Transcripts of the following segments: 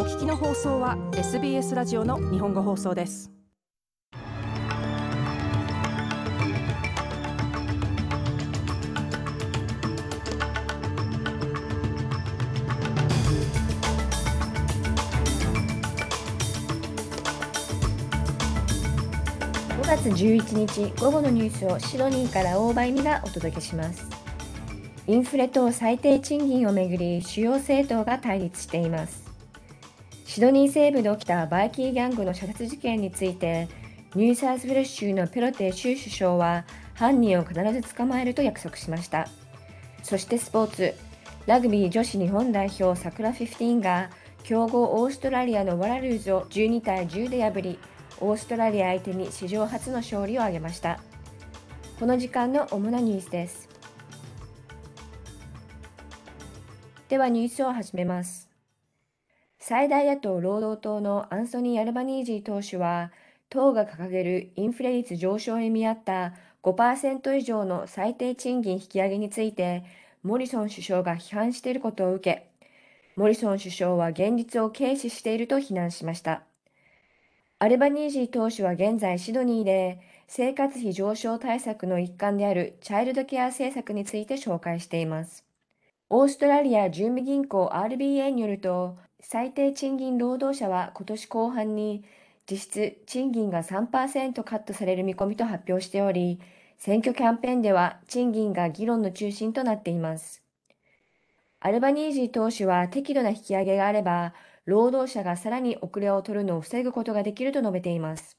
お聞きの放送は SBS ラジオの日本語放送です。5月11日午後のニュースをシドニーから大場美がお届けします。インフレと最低賃金をめぐり主要政党が対立しています。シドニー西部で起きたバイキーギャングの射殺事件についてニューサウスウェルス州のペロテ州首相は犯人を必ず捕まえると約束しました。そしてスポーツラグビー女子日本代表さくら15が強豪オーストラリアのワラルーズを12対10で破りオーストラリア相手に史上初の勝利を挙げました。この時間の主なニュースです。ではニュースを始めます。最大野党労働党のアンソニー・アルバニージー党首は党が掲げるインフレ率上昇に見合った5%以上の最低賃金引き上げについてモリソン首相が批判していることを受けモリソン首相は現実を軽視していると非難しました。アルバニージー党首は現在シドニーで生活費上昇対策の一環であるチャイルドケア政策について紹介しています。オーストラリア準備銀行 RBA によると最低賃金労働者は今年後半に実質賃金が3%カットされる見込みと発表しており、選挙キャンペーンでは賃金が議論の中心となっています。アルバニージー党首は適度な引き上げがあれば、労働者がさらに遅れを取るのを防ぐことができると述べています。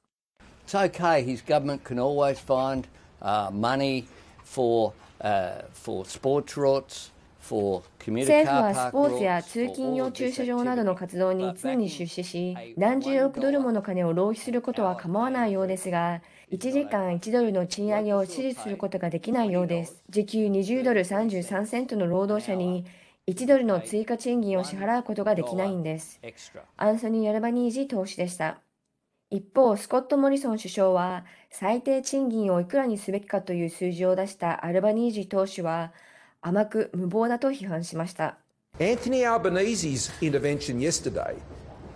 政府はスポーツや通勤用駐車場などの活動に常に出資し、何十億ドルもの金を浪費することは構わないようですが、1時間1ドルの賃上げを支持することができないようです。時給20ドル33セントの労働者に1ドルの追加賃金を支払うことができないんです。アンソニー・アルバニージ党首でした。一方、スコット・モリソン首相は、最低賃金をいくらにすべきかという数字を出したアルバニージ党首は、甘く無謀だと批判しました。Anthony Albanese's intervention yesterday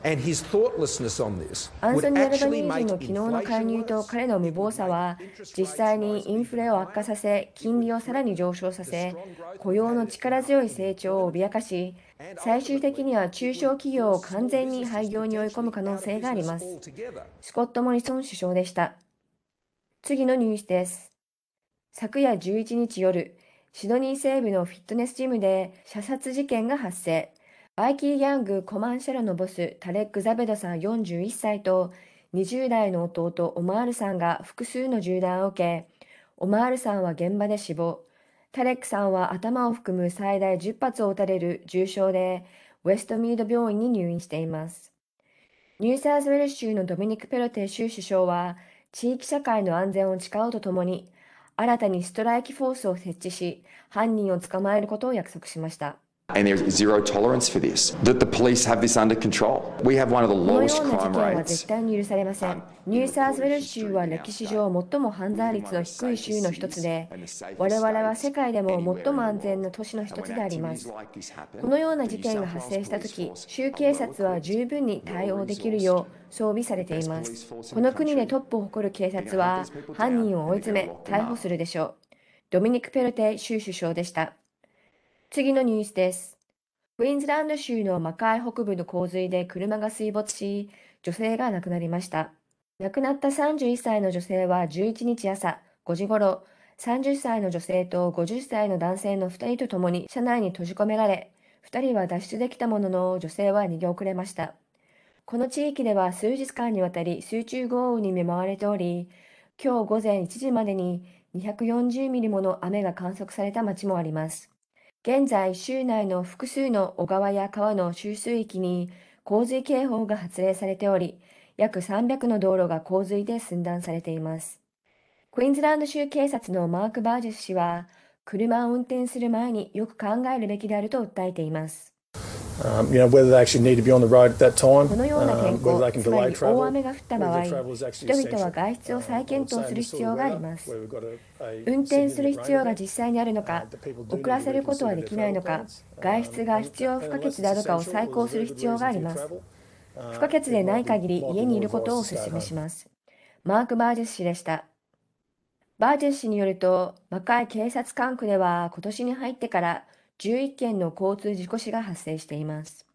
アンソニー・アルバニージの昨日の介入と彼の無謀さは実際にインフレを悪化させ金利をさらに上昇させ雇用の力強い成長を脅かし最終的には中小企業を完全に廃業に追い込む可能性があります。スコット・モリソン首相でした。次のニュースです。昨夜11日夜シドニー西部のフィットネスジムで射殺事件が発生。バイキー・ギャング・コマンシャラのボス、タレック・ザベドさん41歳と20代の弟、オマールさんが複数の銃弾を受け、オマールさんは現場で死亡。タレックさんは頭を含む最大10発を撃たれる重傷で、ウェストミード病院に入院しています。ニューサーズウェル州のドミニク・ペロテ州首相は、地域社会の安全を誓うとともに、新たにストライキフォースを設置し、犯人を捕まえることを約束しました。And there's zero tolerance for this. That the police have this under control. We have one of the lowest crime rates. 絶対に許されません。ニューサーズウェル州は歴史上最も犯罪率の低い州の一つで、我々は世界でも最も安全な都市の一つであります。このような事件が発生したとき、州警察は十分に対応できるよう装備されています。この国でトップを誇る警察は、犯人を追い詰め、逮捕するでしょう。ドミニク・ペルテ州首相でした。次のニュースです。クイーンズランド州のマカイ北部の洪水で車が水没し、女性が亡くなりました。亡くなった31歳の女性は11日朝5時ごろ、30歳の女性と50歳の男性の2人と共に車内に閉じ込められ、2人は脱出できたものの女性は逃げ遅れました。この地域では数日間にわたり集中豪雨に見舞われており、今日午前1時までに240ミリもの雨が観測された町もあります。現在、州内の複数の小川や川の集水域に洪水警報が発令されており、約300の道路が洪水で寸断されています。クイーンズランド州警察のマーク・バージュス氏は、車を運転する前によく考えるべきであると訴えています。Um, you know, whether they actually need to be on the road at that time, このような天候、つまり大雨が降った場合、人々は外出を再検討する必要があります。運転する必要が実際にあるのか、遅らせることはできないのか、外出が必要不可欠であるかを再考する必要があります。不可欠でない限り家にいることをお勧めします。マーク・バージェス氏でした。バージェス氏によると、マカイ警察管区では今年に入ってから11件の交通事故死が発生しています。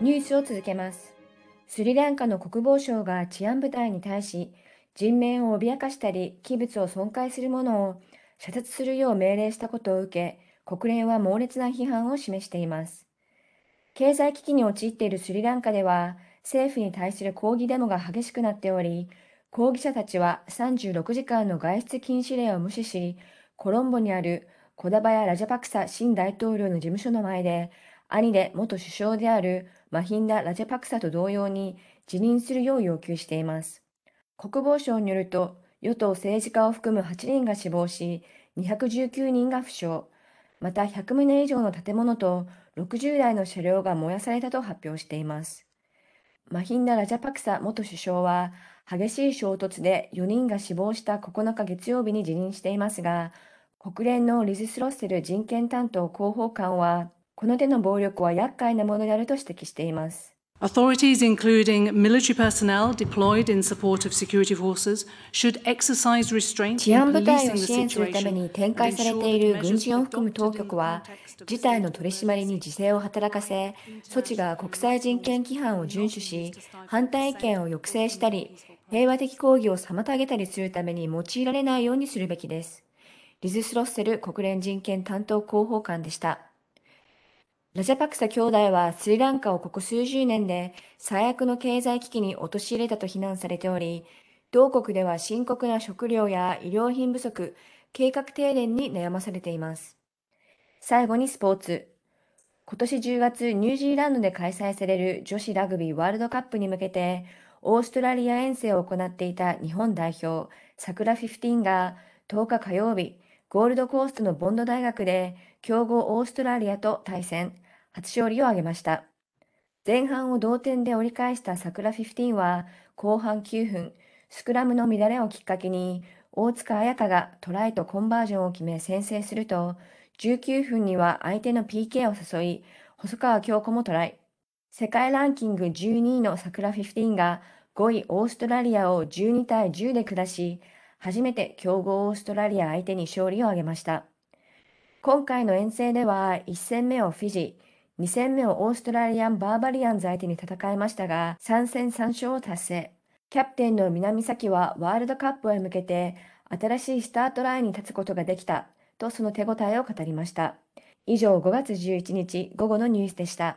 ニュースを続けます。スリランカの国防省が治安部隊に対し、人命を脅かしたり、器物を損壊する者を射殺するよう命令したことを受け、国連は猛烈な批判を示しています。経済危機に陥っているスリランカでは、政府に対する抗議デモが激しくなっており、抗議者たちは36時間の外出禁止令を無視し、コロンボにあるコダバヤ・ラジャパクサ新大統領の事務所の前で、兄で元首相であるマヒンダ・ラジャパクサと同様に辞任するよう要求しています。国防省によると、与党政治家を含む8人が死亡し、219人が負傷、また100棟以上の建物と60台の車両が燃やされたと発表しています。マヒンダ・ラジャパクサ元首相は、激しい衝突で4人が死亡した9日月曜日に辞任していますが、国連のリズ・スロッセル人権担当広報官は、この手の暴力は厄介なものであると指摘しています。Authorities, including military personnel deployed in support of security forces, should exercise restraint 治 in 安部隊を policing 支 the 援するため situation に展開されている軍人を含む当局は事態の取り締まりに自制を働かせ措置が国際人権規範を遵守し反対意見を抑制したり平和的抗議を妨げたりするために用いられないようにするべきですリズ・スロッセル国連人権担当広報官でしたラジャパクサ兄弟はスリランカをここ数十年で最悪の経済危機に陥れたと非難されており、同国では深刻な食料や医療品不足、計画停電に悩まされています。最後にスポーツ。今年10月、ニュージーランドで開催される女子ラグビーワールドカップに向けて、オーストラリア遠征を行っていた日本代表、サクラ15が10日火曜日、ゴールドコーストのボンド大学で強豪オーストラリアと対戦、初勝利を挙げました。前半を同点で折り返したサクラ15は後半9分、スクラムの乱れをきっかけに大塚彩香がトライとコンバージョンを決め先制すると、19分には相手の PK を誘い、細川京子もトライ。世界ランキング12位のサクラ15が5位オーストラリアを12対10で下し、初めて強豪オーストラリア相手に勝利を挙げました。今回の遠征では1戦目をフィジー、2戦目をオーストラリアン・バーバリアンズ相手に戦いましたが、3戦3勝を達成。キャプテンの南崎はワールドカップへ向けて新しいスタートラインに立つことができたとその手応えを語りました。以上5月11日午後のニュースでした。